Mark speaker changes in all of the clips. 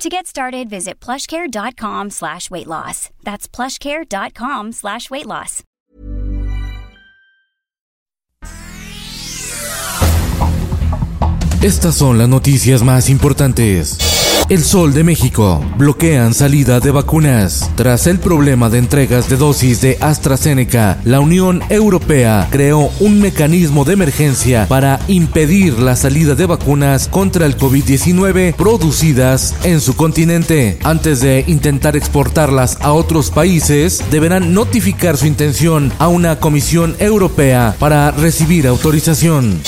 Speaker 1: To get started, visit plushcare.com slash weight loss. That's plushcare.com slash weight loss.
Speaker 2: Estas son las noticias más importantes. El Sol de México. Bloquean salida de vacunas. Tras el problema de entregas de dosis de AstraZeneca, la Unión Europea creó un mecanismo de emergencia para impedir la salida de vacunas contra el COVID-19 producidas en su continente. Antes de intentar exportarlas a otros países, deberán notificar su intención a una Comisión Europea para recibir autorización.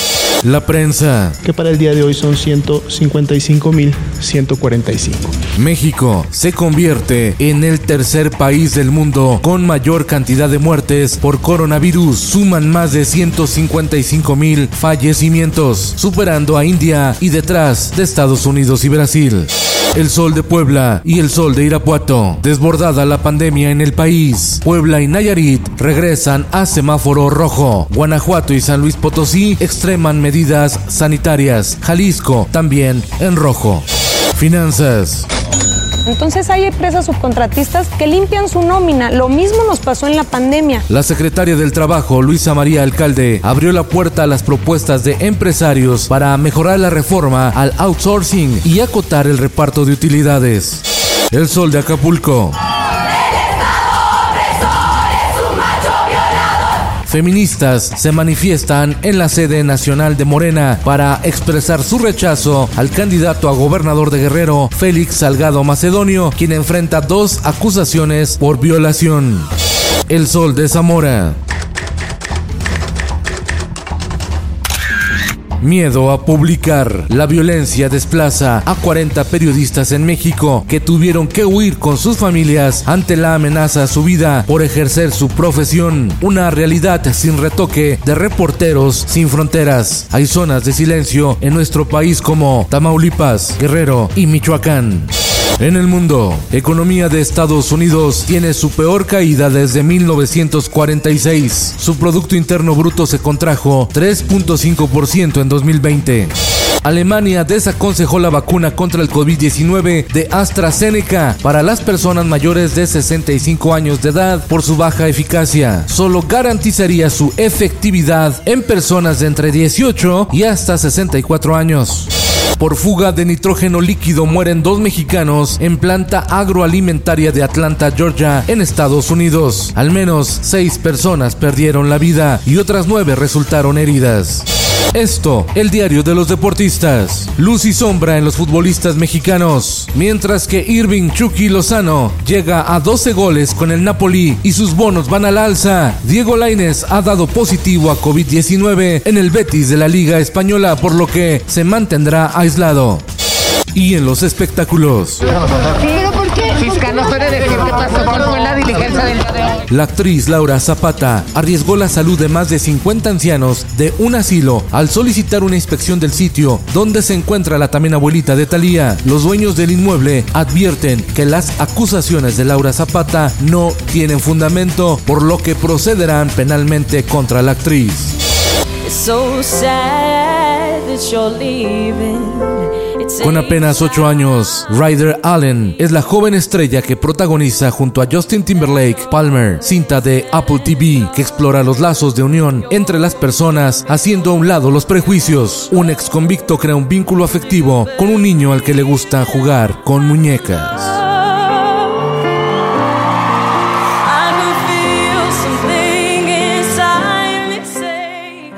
Speaker 2: La prensa.
Speaker 3: Que para el día de hoy son 155.145.
Speaker 2: México se convierte en el tercer país del mundo con mayor cantidad de muertes por coronavirus. Suman más de 155.000 fallecimientos, superando a India y detrás de Estados Unidos y Brasil. El sol de Puebla y el sol de Irapuato. Desbordada la pandemia en el país. Puebla y Nayarit regresan a semáforo rojo. Guanajuato y San Luis Potosí extreman medidas sanitarias. Jalisco también en rojo. Finanzas.
Speaker 4: Entonces hay empresas subcontratistas que limpian su nómina. Lo mismo nos pasó en la pandemia.
Speaker 2: La secretaria del Trabajo, Luisa María Alcalde, abrió la puerta a las propuestas de empresarios para mejorar la reforma al outsourcing y acotar el reparto de utilidades. El sol de Acapulco. Feministas se manifiestan en la sede nacional de Morena para expresar su rechazo al candidato a gobernador de Guerrero, Félix Salgado Macedonio, quien enfrenta dos acusaciones por violación. El Sol de Zamora. Miedo a publicar. La violencia desplaza a 40 periodistas en México que tuvieron que huir con sus familias ante la amenaza a su vida por ejercer su profesión. Una realidad sin retoque de reporteros sin fronteras. Hay zonas de silencio en nuestro país como Tamaulipas, Guerrero y Michoacán. En el mundo, economía de Estados Unidos tiene su peor caída desde 1946. Su Producto Interno Bruto se contrajo 3.5% en 2020. Alemania desaconsejó la vacuna contra el COVID-19 de AstraZeneca para las personas mayores de 65 años de edad por su baja eficacia. Solo garantizaría su efectividad en personas de entre 18 y hasta 64 años. Por fuga de nitrógeno líquido mueren dos mexicanos en planta agroalimentaria de Atlanta, Georgia, en Estados Unidos. Al menos seis personas perdieron la vida y otras nueve resultaron heridas. Esto, el diario de los deportistas. Luz y sombra en los futbolistas mexicanos. Mientras que Irving Chucky Lozano llega a 12 goles con el Napoli y sus bonos van al alza. Diego Lainez ha dado positivo a COVID-19 en el Betis de la Liga Española, por lo que se mantendrá aislado. Y en los espectáculos.
Speaker 5: ¿Pero por qué? Fiscal, no puede decir qué pasó, cuál fue la diligencia del día de hoy.
Speaker 2: La actriz Laura Zapata arriesgó la salud de más de 50 ancianos de un asilo al solicitar una inspección del sitio donde se encuentra la también abuelita de Talía. Los dueños del inmueble advierten que las acusaciones de Laura Zapata no tienen fundamento, por lo que procederán penalmente contra la actriz.
Speaker 6: so sad that you're leaving.
Speaker 2: Con apenas 8 años, Ryder Allen es la joven estrella que protagoniza junto a Justin Timberlake Palmer, cinta de Apple TV que explora los lazos de unión entre las personas, haciendo a un lado los prejuicios. Un ex convicto crea un vínculo afectivo con un niño al que le gusta jugar con muñecas.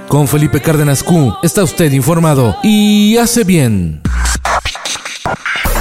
Speaker 2: Con Felipe Cárdenas Q está usted informado y hace bien.